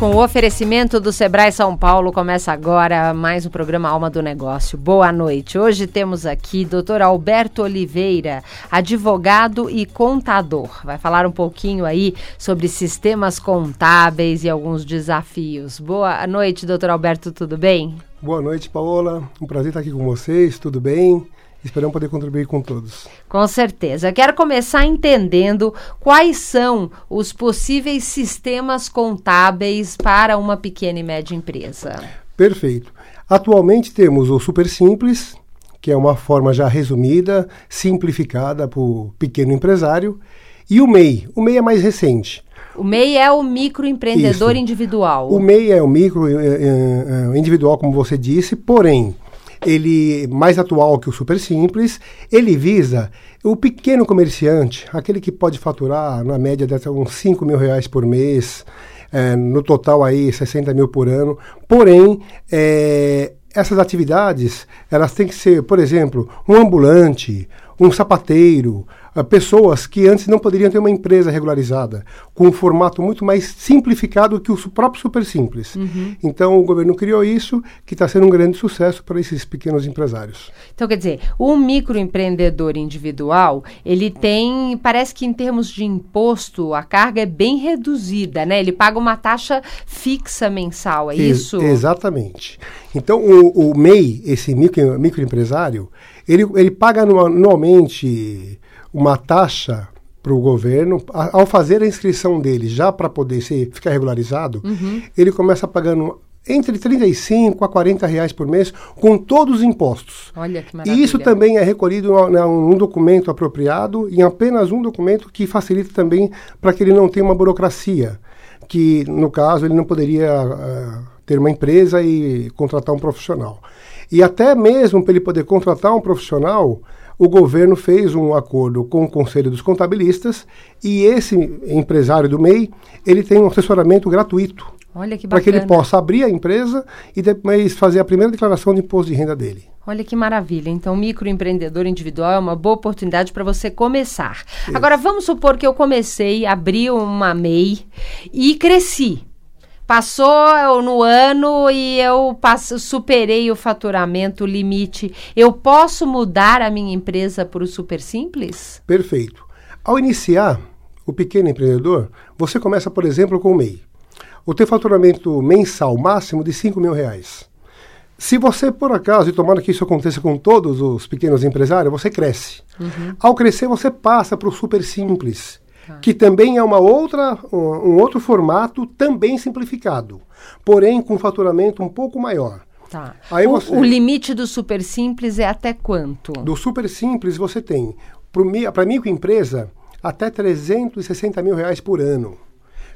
Com o oferecimento do Sebrae São Paulo, começa agora mais um programa Alma do Negócio. Boa noite. Hoje temos aqui Dr. Alberto Oliveira, advogado e contador. Vai falar um pouquinho aí sobre sistemas contábeis e alguns desafios. Boa noite, doutor Alberto, tudo bem? Boa noite, Paola. Um prazer estar aqui com vocês, tudo bem? Esperamos poder contribuir com todos. Com certeza. quero começar entendendo quais são os possíveis sistemas contábeis para uma pequena e média empresa. Perfeito. Atualmente temos o Super Simples, que é uma forma já resumida, simplificada para o pequeno empresário, e o MEI. O MEI é mais recente. O MEI é o microempreendedor Isso. individual. O MEI é o micro é, é, individual, como você disse, porém ele mais atual que o Super Simples, ele visa o pequeno comerciante, aquele que pode faturar na média de uns 5 mil reais por mês, é, no total aí 60 mil por ano, porém é, essas atividades elas têm que ser, por exemplo, um ambulante, um sapateiro, uh, pessoas que antes não poderiam ter uma empresa regularizada, com um formato muito mais simplificado que o próprio Super Simples. Uhum. Então o governo criou isso, que está sendo um grande sucesso para esses pequenos empresários. Então, quer dizer, o microempreendedor individual, ele tem, parece que em termos de imposto, a carga é bem reduzida, né? Ele paga uma taxa fixa mensal, é Ex isso? Exatamente. Então, o, o MEI, esse micro, microempresário, ele, ele paga anualmente uma taxa para o governo, ao fazer a inscrição dele já para poder ser, ficar regularizado, uhum. ele começa pagando entre 35 a 40 reais por mês com todos os impostos. Olha que maravilha. E isso também é recolhido num documento apropriado, em apenas um documento que facilita também para que ele não tenha uma burocracia, que no caso ele não poderia uh, ter uma empresa e contratar um profissional. E até mesmo para ele poder contratar um profissional, o governo fez um acordo com o Conselho dos Contabilistas e esse empresário do MEI, ele tem um assessoramento gratuito. Olha que Para que ele possa abrir a empresa e depois fazer a primeira declaração de imposto de renda dele. Olha que maravilha. Então, microempreendedor individual é uma boa oportunidade para você começar. Isso. Agora, vamos supor que eu comecei, abri uma MEI e cresci. Passou no ano e eu passo, superei o faturamento, o limite. Eu posso mudar a minha empresa para o Super Simples? Perfeito. Ao iniciar o pequeno empreendedor, você começa, por exemplo, com o MEI. O teu faturamento mensal máximo de 5 mil reais. Se você, por acaso, e tomara que isso aconteça com todos os pequenos empresários, você cresce. Uhum. Ao crescer, você passa para o super simples, Tá. que também é uma outra, um, outro formato também simplificado, porém com faturamento um pouco maior. Tá. Aí o, você, o limite do super simples é até quanto? Do super simples você tem, para microempresa, até 360 mil reais por ano.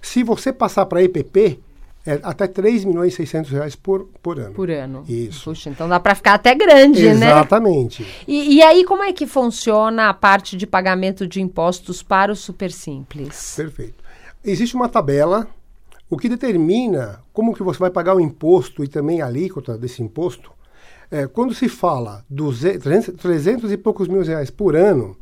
Se você passar para EPP, é, até 3 milhões e 600 reais por, por ano. Por ano. Isso. Puxa, então dá para ficar até grande, Exatamente. né? Exatamente. E, aí, como é que funciona a parte de pagamento de impostos para o Super Simples? Perfeito. Existe uma tabela, o que determina como que você vai pagar o imposto e também a alíquota desse imposto. É, quando se fala dos 300, 300 e poucos mil reais por ano,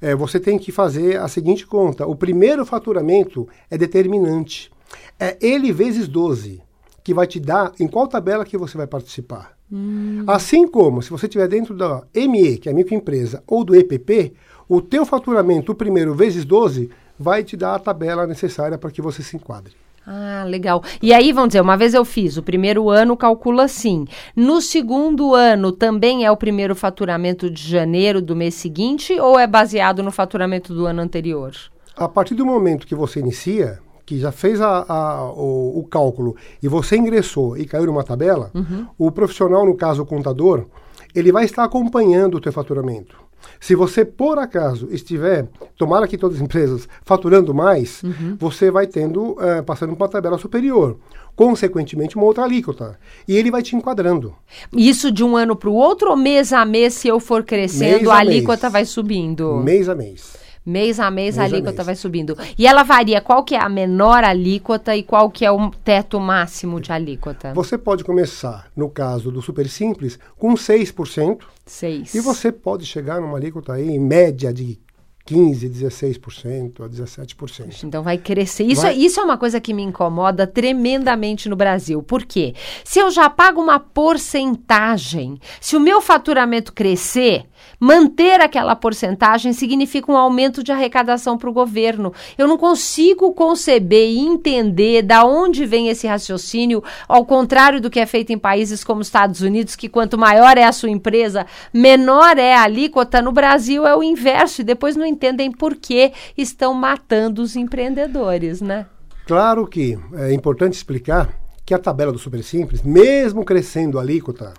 é, você tem que fazer a seguinte conta. O primeiro faturamento é determinante é ele vezes 12, que vai te dar em qual tabela que você vai participar. Hum. Assim como, se você estiver dentro da ME, que é a microempresa, ou do EPP, o teu faturamento, o primeiro vezes 12, vai te dar a tabela necessária para que você se enquadre. Ah, legal. E aí, vamos dizer, uma vez eu fiz, o primeiro ano calcula assim. No segundo ano também é o primeiro faturamento de janeiro do mês seguinte ou é baseado no faturamento do ano anterior? A partir do momento que você inicia, que já fez a, a, o, o, cálculo e você ingressou e caiu numa tabela, uhum. o profissional, no caso o contador, ele vai estar acompanhando o teu faturamento. Se você, por acaso, estiver, tomara que todas as empresas, faturando mais, Uhum. você vai tendo, eh, passando por uma tabela superior. Consequentemente, uma outra alíquota. E ele vai te enquadrando. Isso de um ano para o outro ou mês a mês, se eu for crescendo, Mês a a alíquota mês. vai subindo? Mês a mês. Mês a mês, a Mês a alíquota mês. vai subindo. E ela varia, qual que é a menor alíquota e qual que é o teto máximo de alíquota? Você pode começar, no caso do Super Simples, com 6%. Seis. E você pode chegar numa alíquota aí, em média de 15%, 16% a 17%. Então vai crescer. Isso, Vai. isso é uma coisa que me incomoda tremendamente no Brasil. Por quê? Se eu já pago uma porcentagem, se o meu faturamento crescer, manter aquela porcentagem significa um aumento de arrecadação para o governo. Eu não consigo conceber e entender da onde vem esse raciocínio, ao contrário do que é feito em países como os Estados Unidos, que quanto maior é a sua empresa, menor é a alíquota. No Brasil é o inverso e depois não entendem por que estão matando os empreendedores, né? Claro que é importante explicar que a tabela do Super Simples, mesmo crescendo a alíquota,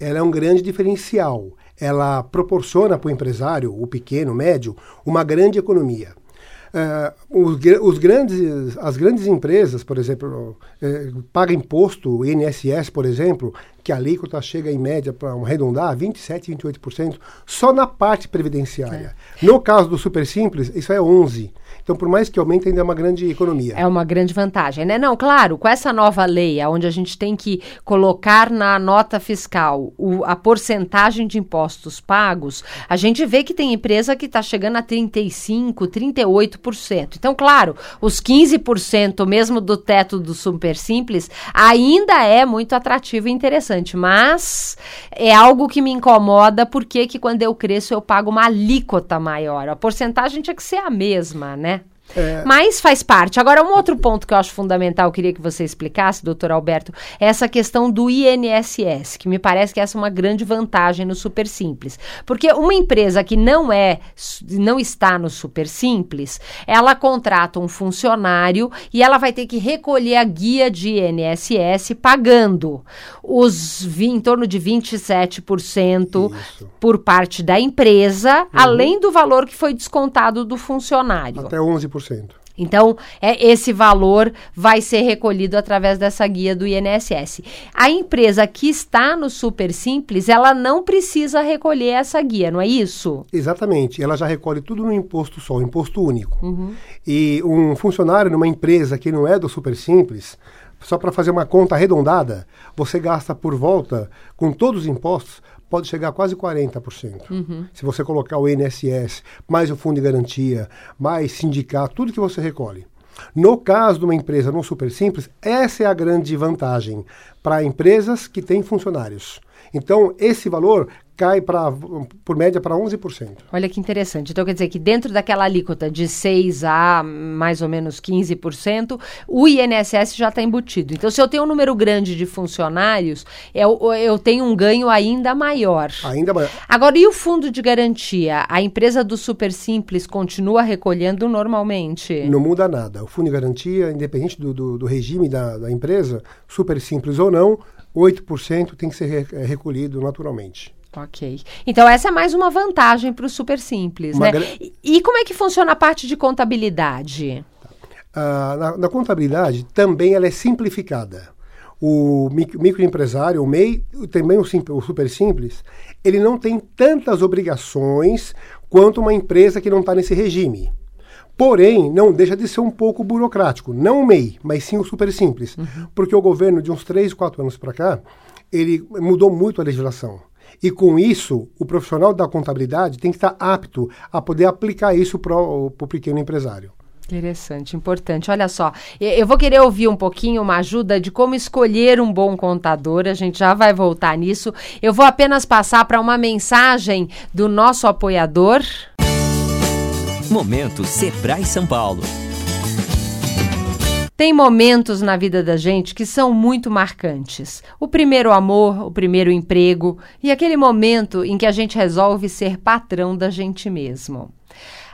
ela é um grande diferencial. Ela proporciona para o empresário, o pequeno, o médio, uma grande economia. Eh, os, os grandes, as grandes empresas, por exemplo, eh, pagam imposto, o INSS, por exemplo, que a alíquota chega em média, para arredondar, 27%, 28%, só na parte previdenciária. No caso do Super Simples, isso é 11%. Então, por mais que aumente, ainda é uma grande economia. É uma grande vantagem, né? Não, claro, com essa nova lei, onde a gente tem que colocar na nota fiscal o- a porcentagem de impostos pagos, a gente vê que tem empresa que está chegando a 35%, 38%. Então, claro, os 15% mesmo do teto do Super Simples ainda é muito atrativo e interessante, mas é algo que me incomoda porque que quando eu cresço eu pago uma alíquota maior. A porcentagem tinha que ser a mesma, né? É. Mas faz parte. Agora, um outro ponto que eu acho fundamental, eu queria que você explicasse, doutor Alberto, é essa questão do INSS, que me parece que essa é uma grande vantagem no Super Simples. Porque uma empresa que não é, não está no Super Simples, ela contrata um funcionário e ela vai ter que recolher a guia de INSS pagando os em torno de 27% Isso. por parte da empresa, além do valor que foi descontado do funcionário. Até 11%. Então, é, esse valor vai ser recolhido através dessa guia do INSS. A empresa que está no Super Simples, ela não precisa recolher essa guia, não é isso? Exatamente. Ela já recolhe tudo no imposto só, imposto único. E um funcionário numa empresa que não é do Super Simples, só para fazer uma conta arredondada, você gasta por volta, com todos os impostos, pode chegar a quase 40%. Se você colocar o INSS, mais o fundo de garantia, mais sindicato, tudo que você recolhe. No caso de uma empresa no Super Simples, essa é a grande vantagem para empresas que têm funcionários. Então, esse valor cai pra, por média para 11%. Olha que interessante. Então, quer dizer que dentro daquela alíquota de 6 a mais ou menos 15%, o INSS já está embutido. Então, se eu tenho um número grande de funcionários, eu, eu tenho um ganho ainda maior. Ainda maior. Agora, e o fundo de garantia? A empresa do Super Simples continua recolhendo normalmente? Não muda nada. O fundo de garantia, independente do, do, do regime da, da empresa, super simples ou não, 8% tem que ser eh, recolhido naturalmente. Ok. Então, essa é mais uma vantagem para o Super Simples, Uma né? gra- E, e como é que funciona a parte de contabilidade? Ah, na, na contabilidade, também ela é simplificada. O mic- microempresário, o MEI, também o, sim- o super simples, ele não tem tantas obrigações quanto uma empresa que não está nesse regime. Porém, não deixa de ser um pouco burocrático. Não o MEI, mas sim o super simples. Porque o governo, de uns 3, 4 anos para cá, ele mudou muito a legislação. E com isso, o profissional da contabilidade tem que estar apto a poder aplicar isso para o pequeno empresário. Interessante, importante. Olha só, eu vou querer ouvir um pouquinho uma ajuda de como escolher um bom contador. A gente já vai voltar nisso. Eu vou apenas passar para uma mensagem do nosso apoiador. Momento Sebrae São Paulo. Tem momentos na vida da gente que são muito marcantes. O primeiro amor, o primeiro emprego e aquele momento em que a gente resolve ser patrão da gente mesmo.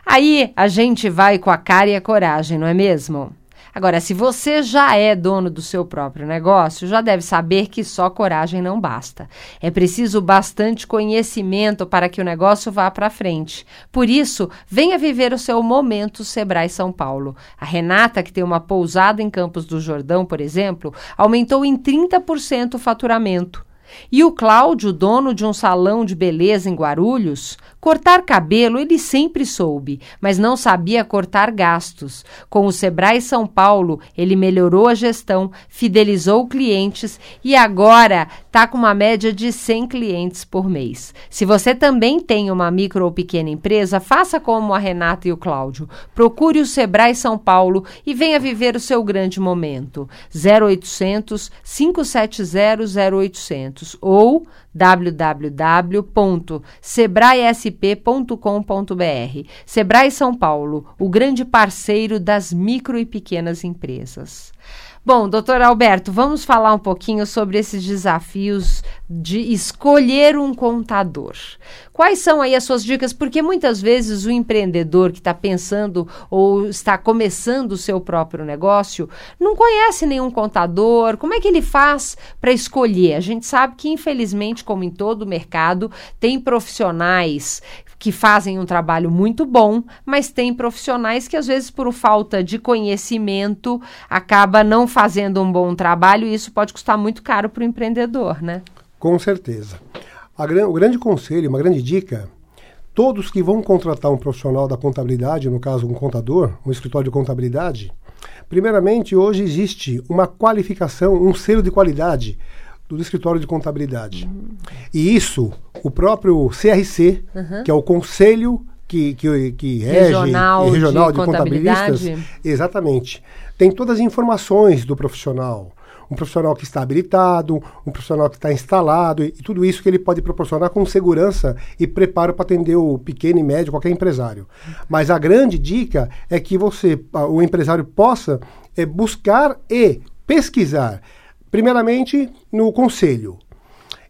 Aí a gente vai com a cara e a coragem, não é mesmo? Agora, se você já é dono do seu próprio negócio, já deve saber que só coragem não basta. É preciso bastante conhecimento para que o negócio vá para frente. Por isso, venha viver o seu momento Sebrae São Paulo. A Renata, que tem uma pousada em Campos do Jordão, por exemplo, aumentou em 30% o faturamento. E o Cláudio, dono de um salão de beleza em Guarulhos, cortar cabelo ele sempre soube, mas não sabia cortar gastos. Com o Sebrae São Paulo, ele melhorou a gestão, fidelizou clientes e agora está com uma média de 100 clientes por mês. Se você também tem uma micro ou pequena empresa, faça como a Renata e o Cláudio. Procure o Sebrae São Paulo e venha viver o seu grande momento. 0800 570 0800 ou www.sebraesp.com.br. Sebrae São Paulo, o grande parceiro das micro e pequenas empresas. Bom, doutor Alberto, vamos falar um pouquinho sobre esses desafios de escolher um contador. Quais são aí as suas dicas? Porque muitas vezes o empreendedor que está pensando ou está começando o seu próprio negócio não conhece nenhum contador. Como é que ele faz para escolher? A gente sabe que, infelizmente, como em todo o mercado, tem profissionais que fazem um trabalho muito bom, mas tem profissionais que às vezes por falta de conhecimento acaba não fazendo um bom trabalho e isso pode custar muito caro para o empreendedor, né? Com certeza. o grande conselho, uma grande dica, todos que vão contratar um profissional da contabilidade, no caso um contador, um escritório de contabilidade, primeiramente hoje existe uma qualificação, um selo de qualidade do escritório de contabilidade. Uhum. E isso, o próprio CRC, uhum. que é o Conselho que, que, que rege regional, regional de, de contabilistas, exatamente, tem todas as informações do profissional. Um profissional que está habilitado, um profissional que está instalado, e, e tudo isso que ele pode proporcionar com segurança e preparo para atender o pequeno e médio, qualquer empresário. Mas a grande dica é que você, o empresário, possa é, buscar e pesquisar primeiramente, no conselho.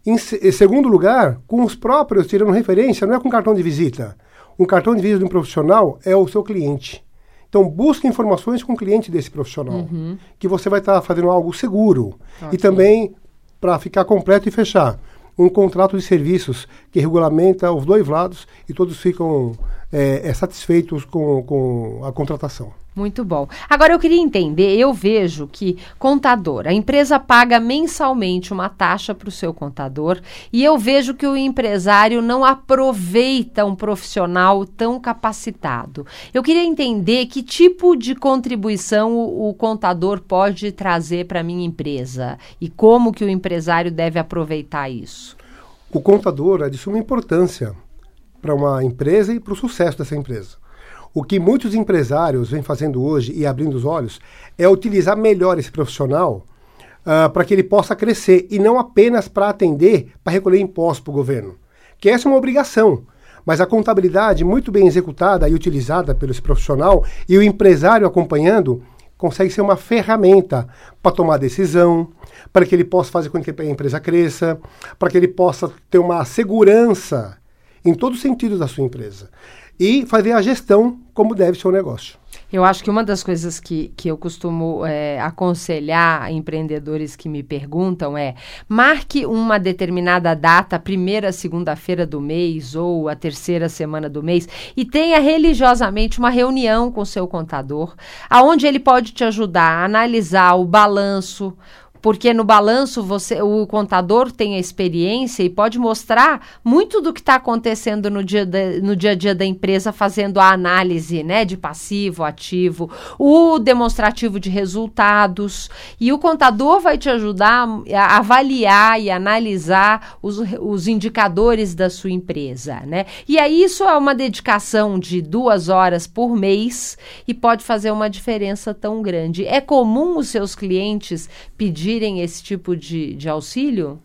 Em, segundo lugar, com os próprios, tirando referência, não é com cartão de visita. Um cartão de visita de um profissional é o seu cliente. Então, busque informações com o cliente desse profissional, uhum. que você vai estar tá fazendo algo seguro. E também, para ficar completo e fechar, um contrato de serviços que regulamenta os dois lados e todos ficam é, é, satisfeitos com, com a contratação. Muito bom. Agora eu queria entender, eu vejo que contador, a empresa paga mensalmente uma taxa para o seu contador e eu vejo que o empresário não aproveita um profissional tão capacitado. Eu queria entender que tipo de contribuição o, o contador pode trazer para a minha empresa e como que o empresário deve aproveitar isso. O contador é de suma importância para uma empresa e para o sucesso dessa empresa. O que muitos empresários vêm fazendo hoje e abrindo os olhos é utilizar melhor esse profissional uh, para que ele possa crescer e não apenas para atender, para recolher impostos para o governo. Que essa é uma obrigação. Mas a contabilidade muito bem executada e utilizada pelo esse profissional e o empresário acompanhando consegue ser uma ferramenta para tomar decisão, para que ele possa fazer com que a empresa cresça, para que ele possa ter uma segurança em todos os sentidos da sua empresa e fazer a gestão como deve ser o negócio. Eu acho que uma das coisas que, que eu costumo é, aconselhar empreendedores que me perguntam é marque uma determinada data, primeira segunda-feira do mês ou a terceira semana do mês, e tenha religiosamente uma reunião com seu contador, aonde ele pode te ajudar a analisar o balanço, porque no balanço você, o contador tem a experiência e pode mostrar muito do que está acontecendo no dia, de, no dia a dia da empresa, fazendo a análise né, de passivo, ativo, o demonstrativo de resultados. E o contador vai te ajudar a avaliar e analisar os, os indicadores da sua empresa. Né? E aí isso é uma dedicação de duas horas por mês e pode fazer uma diferença tão grande. É comum os seus clientes pedirem esse tipo de, de auxílio?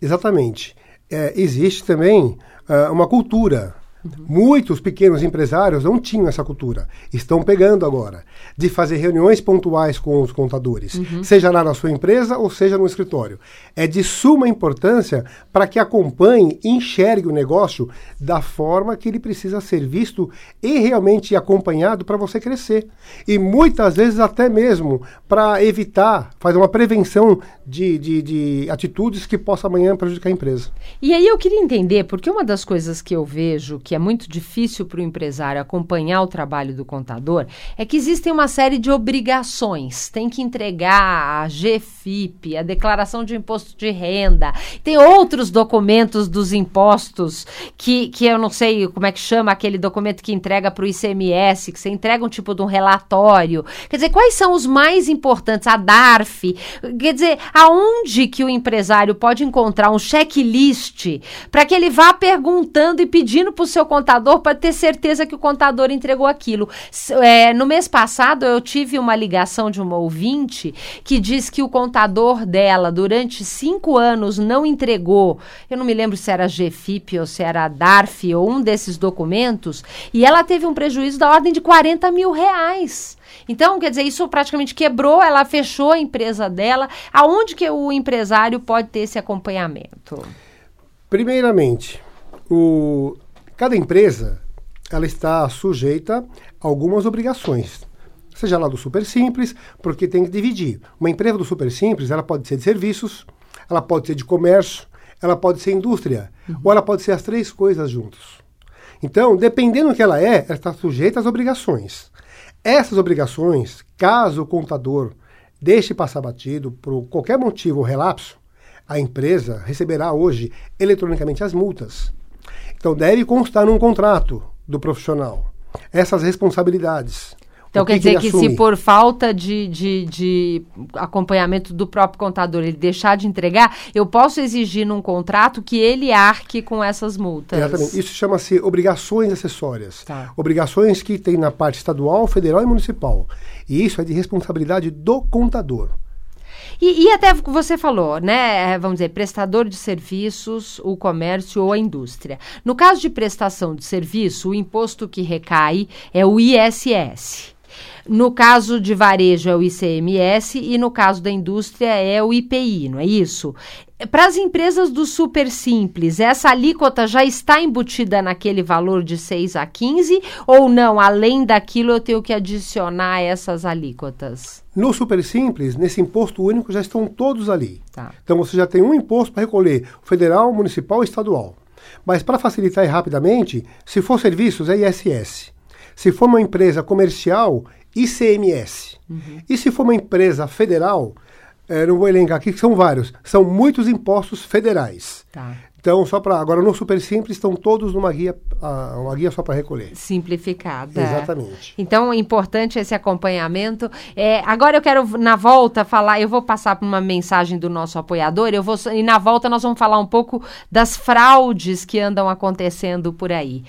Exatamente. É, existe também uh, uma cultura Uhum. Muitos pequenos empresários não tinham essa cultura. Estão pegando agora de fazer reuniões pontuais com os contadores, uhum. seja lá na sua empresa ou seja no escritório. É de suma importância para que acompanhe e enxergue o negócio da forma que ele precisa ser visto e realmente acompanhado para você crescer. E muitas vezes até mesmo para evitar, fazer uma prevenção de, de, de atitudes que possa amanhã prejudicar a empresa. E aí eu queria entender, porque uma das coisas que eu vejo que é muito difícil para o empresário acompanhar o trabalho do contador é que existem uma série de obrigações. Tem que entregar a GFIP, a declaração de imposto de renda, tem outros documentos dos impostos que, que eu não sei como é que chama aquele documento que entrega para o ICMS, que você entrega um tipo de um relatório. Quer dizer, quais são os mais importantes? A DARF. Quer dizer, aonde que o empresário pode encontrar um checklist para que ele vá perguntando e pedindo para o seu contador para ter certeza que o contador entregou aquilo. É, no mês passado, eu tive uma ligação de uma ouvinte que diz que o contador dela, durante cinco anos, não entregou. Eu não me lembro se era GFIP ou se era DARF ou um desses documentos, e ela teve um prejuízo da ordem de 40 mil reais. Então, quer dizer, isso praticamente quebrou, ela fechou a empresa dela. Aonde que o empresário pode ter esse acompanhamento? Primeiramente, o, cada empresa ela está sujeita a algumas obrigações. Seja lá do super simples, porque tem que dividir. Uma empresa do super simples, ela pode ser de serviços, ela pode ser de comércio, ela pode ser indústria, uhum. ou ela pode ser as três coisas juntos. Então, dependendo do que ela é, ela está sujeita às obrigações. Essas obrigações, caso o contador deixe passar batido por qualquer motivo ou relapso, a empresa receberá hoje eletronicamente as multas. Então deve constar num contrato do profissional essas responsabilidades. Então quer dizer que, que se por falta de, de, de, acompanhamento do próprio contador ele deixar de entregar, eu posso exigir num contrato que ele arque com essas multas. Exatamente. Isso chama-se obrigações acessórias. Tá. Obrigações que tem na parte estadual, federal e municipal. E isso é de responsabilidade do contador. E, e, até você falou, né? Vamos dizer, prestador de serviços, o comércio ou a indústria. No caso de prestação de serviço, o imposto que recai é o ISS. No caso de varejo é o ICMS e no caso da indústria é o IPI, não é isso? Para as empresas do super simples, essa alíquota já está embutida naquele valor de 6 a 15 ou não? Além daquilo, eu tenho que adicionar essas alíquotas? No super simples, nesse imposto único, já estão todos ali. Tá. Então você já tem um imposto para recolher, federal, municipal e estadual. Mas para facilitar rapidamente, se for serviços, é ISS. Se for uma empresa comercial, ICMS. Uhum. E se for uma empresa federal, é, não vou elencar aqui, que são vários, são muitos impostos federais. Tá. Então, só para agora no Super Simples estão todos numa guia, uh, uma guia só para recolher. Simplificada. Exatamente. Então, é importante esse acompanhamento. É, agora eu quero na volta falar, eu vou passar por uma mensagem do nosso apoiador, eu vou e na volta nós vamos falar um pouco das fraudes que andam acontecendo por aí.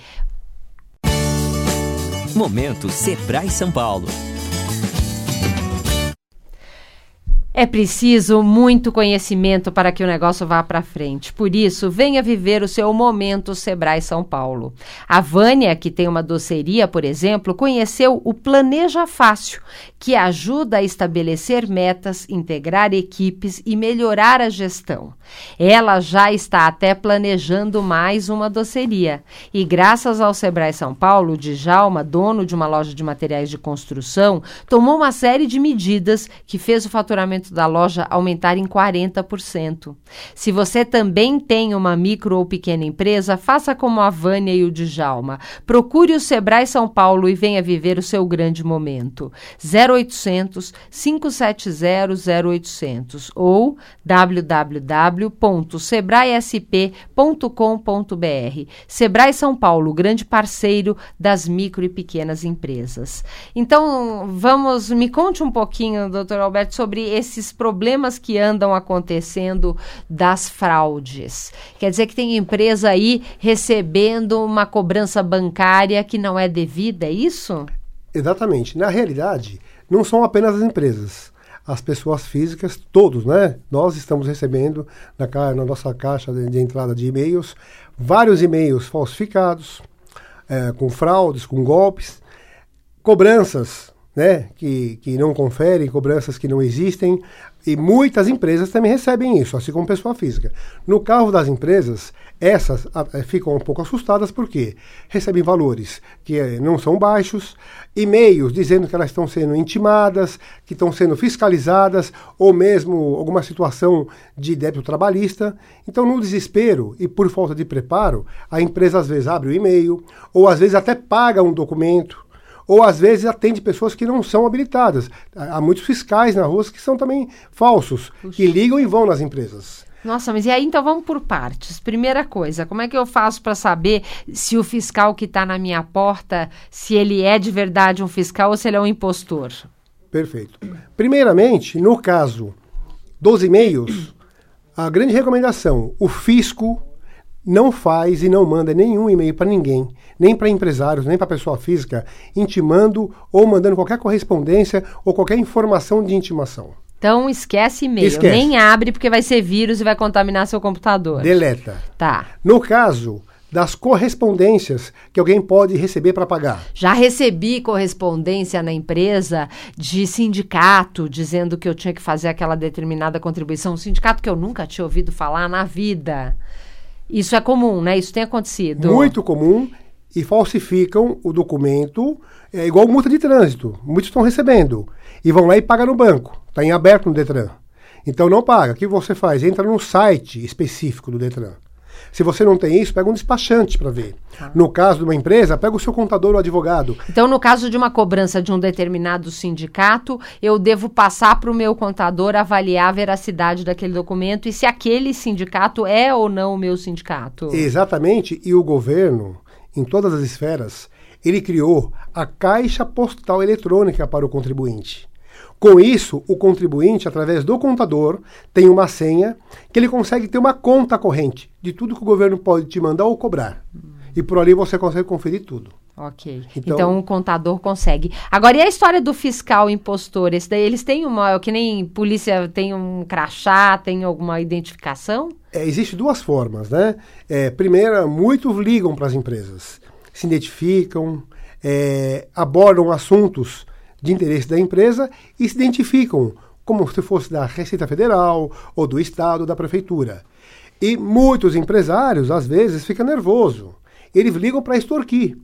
Momento Sebrae São Paulo. É preciso muito conhecimento para que o negócio vá para frente. Por isso, venha viver o seu momento Sebrae São Paulo. A Vânia, que tem uma doceria, por exemplo, conheceu o Planeja Fácil, que ajuda a estabelecer metas, integrar equipes e melhorar a gestão. Ela já está até planejando mais uma doceria. E graças ao Sebrae São Paulo, Djalma, dono de uma loja de materiais de construção, tomou uma série de medidas que fez o faturamento faturamento da loja aumentar em 40%. Se você também tem uma micro ou pequena empresa, faça como a Vânia e o Djalma. Procure o Sebrae São Paulo e venha viver o seu grande momento. 0800 570 0800 ou www.sebraesp.com.br. Sebrae São Paulo, grande parceiro das micro e pequenas empresas. Então, vamos, me conte um pouquinho, doutor Alberto, sobre esse esses problemas que andam acontecendo das fraudes. Quer dizer que tem empresa aí recebendo uma cobrança bancária que não é devida, é isso? Exatamente. Na realidade, não são apenas as empresas. As pessoas físicas, todos, né? Nós estamos recebendo na, na nossa caixa de, de entrada de e-mails vários e-mails falsificados, é, com fraudes, com golpes, cobranças né, que, que não conferem, cobranças que não existem, e muitas empresas também recebem isso, assim como pessoa física. No caso das empresas, essas a, a, ficam um pouco assustadas porque recebem valores que eh, não são baixos, e-mails dizendo que elas estão sendo intimadas, que estão sendo fiscalizadas, ou mesmo alguma situação de débito trabalhista. Então, no desespero e por falta de preparo, a empresa às vezes abre o e-mail, ou às vezes até paga um documento ou às vezes atende pessoas que não são habilitadas. Há muitos fiscais na rua que são também falsos, Puxa. que ligam e vão nas empresas. Nossa, mas e aí então vamos por partes. Primeira coisa, como é que eu faço para saber se o fiscal que está na minha porta, se ele é de verdade um fiscal ou se ele é um impostor? Perfeito. Primeiramente, no caso dos e-mails, a grande recomendação, o fisco não faz e não manda nenhum e-mail para ninguém, nem para empresários, nem para pessoa física, intimando ou mandando qualquer correspondência ou qualquer informação de intimação. Então esquece e-mail, nem abre porque vai ser vírus e vai contaminar seu computador. Deleta. Tá. No caso das correspondências que alguém pode receber para pagar. Já recebi correspondência na empresa de sindicato dizendo que eu tinha que fazer aquela determinada contribuição, um sindicato que eu nunca tinha ouvido falar na vida. Isso é comum, né? Isso tem acontecido. Muito comum e falsificam o documento, é igual multa de trânsito. Muitos estão recebendo e vão lá e pagam no banco. Está em aberto no Detran. Então não paga. O que você faz? Entra no site específico do Detran. Se você não tem isso, pega um despachante para ver. Ah. No caso de uma empresa, pega o seu contador ou advogado. Então, no caso de uma cobrança de um determinado sindicato, eu devo passar para o meu contador avaliar a veracidade daquele documento e se aquele sindicato é ou não o meu sindicato. Exatamente. E o governo, em todas as esferas, ele criou a caixa postal eletrônica para o contribuinte. Com isso, o contribuinte, através do contador, tem uma senha que ele consegue ter uma conta corrente de tudo que o governo pode te mandar ou cobrar. E por ali você consegue conferir tudo. Ok. Então, então, o contador consegue. Agora, e a história do fiscal impostor? Esse daí, eles têm uma. É que nem polícia tem um crachá, tem alguma identificação? É, Existem duas formas, né? É, primeira, muitos ligam para as empresas, se identificam, é, abordam assuntos de interesse da empresa e se identificam como se fosse da Receita Federal ou do Estado ou da Prefeitura. E muitos empresários, às vezes, ficam nervosos. Eles ligam para extorquir.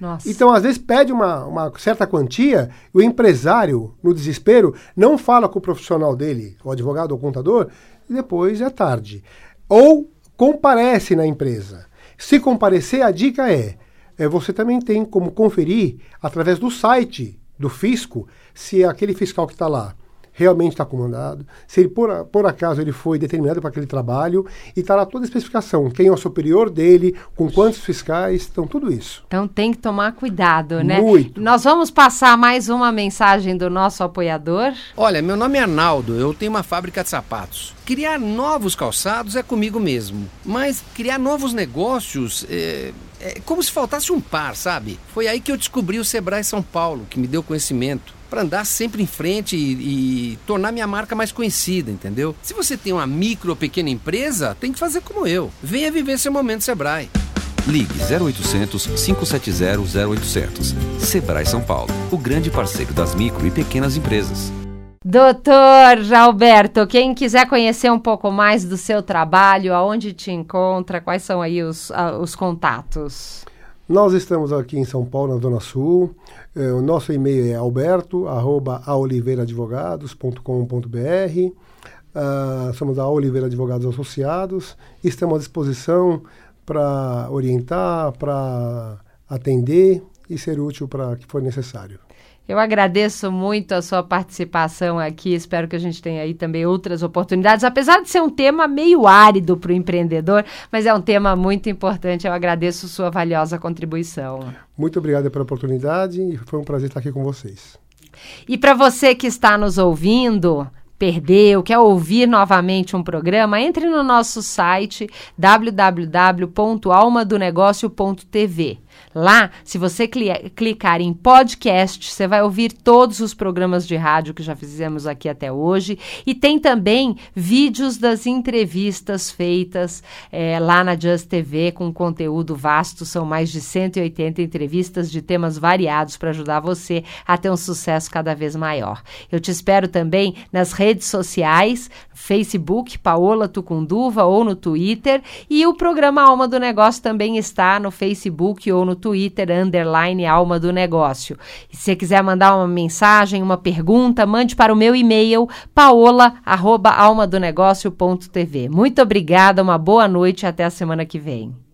Nossa. Então, às vezes, pede uma, uma certa quantia, e o empresário, no desespero, não fala com o profissional dele, o advogado ou o contador, e depois é tarde. Ou comparece na empresa. Se comparecer, a dica é, é você também tem como conferir através do site do fisco se aquele fiscal que está lá realmente está comandado, se ele por, por acaso ele foi determinado para aquele trabalho e está lá toda a especificação, quem é o superior dele, com quantos fiscais, então tudo isso. Então tem que tomar cuidado, né? Muito. Nós vamos passar mais uma mensagem do nosso apoiador. Olha, meu nome é Arnaldo, eu tenho uma fábrica de sapatos. Criar novos calçados é comigo mesmo, mas criar novos negócios é, é como se faltasse um par, sabe? Foi aí que eu descobri o Sebrae São Paulo, que me deu conhecimento para andar sempre em frente e, e, tornar minha marca mais conhecida, entendeu? Se você tem uma micro ou pequena empresa, tem que fazer como eu. Venha viver seu momento Sebrae. Ligue 0800 570 0800. Sebrae São Paulo, o grande parceiro das micro e pequenas empresas. Doutor Alberto, quem quiser conhecer um pouco mais do seu trabalho, aonde te encontra, quais são aí os, uh, os contatos? Nós estamos aqui em São Paulo, na Zona Sul. É, o nosso e-mail é alberto.aoliveiraadvogados.com.br. Uh, ah, somos a Oliveira Advogados Associados. Estamos à disposição para orientar, para atender e ser útil para que for necessário. Eu agradeço muito a sua participação aqui. Espero que a gente tenha aí também outras oportunidades, apesar de ser um tema meio árido para o empreendedor, mas é um tema muito importante. Eu agradeço sua valiosa contribuição. Muito obrigado pela oportunidade e foi um prazer estar aqui com vocês. E para você que está nos ouvindo, perdeu, quer ouvir novamente um programa, entre no nosso site www.almadonegócio.tv. Lá, se você cli clicar em podcast, você vai ouvir todos os programas de rádio que já fizemos aqui até hoje. E tem também vídeos das entrevistas feitas é, lá na Just TV com conteúdo vasto. São mais de 180 entrevistas de temas variados para ajudar você a ter um sucesso cada vez maior. Eu te espero também nas redes sociais, Facebook, Paola Tucunduva ou no Twitter. E o programa Alma do Negócio também está no Facebook ou no Twitter underline Alma do Negócio. E se você quiser mandar uma mensagem, uma pergunta, mande para o meu e-mail, paola.almadonegócio.tv. Muito obrigada, uma boa noite e até a semana que vem.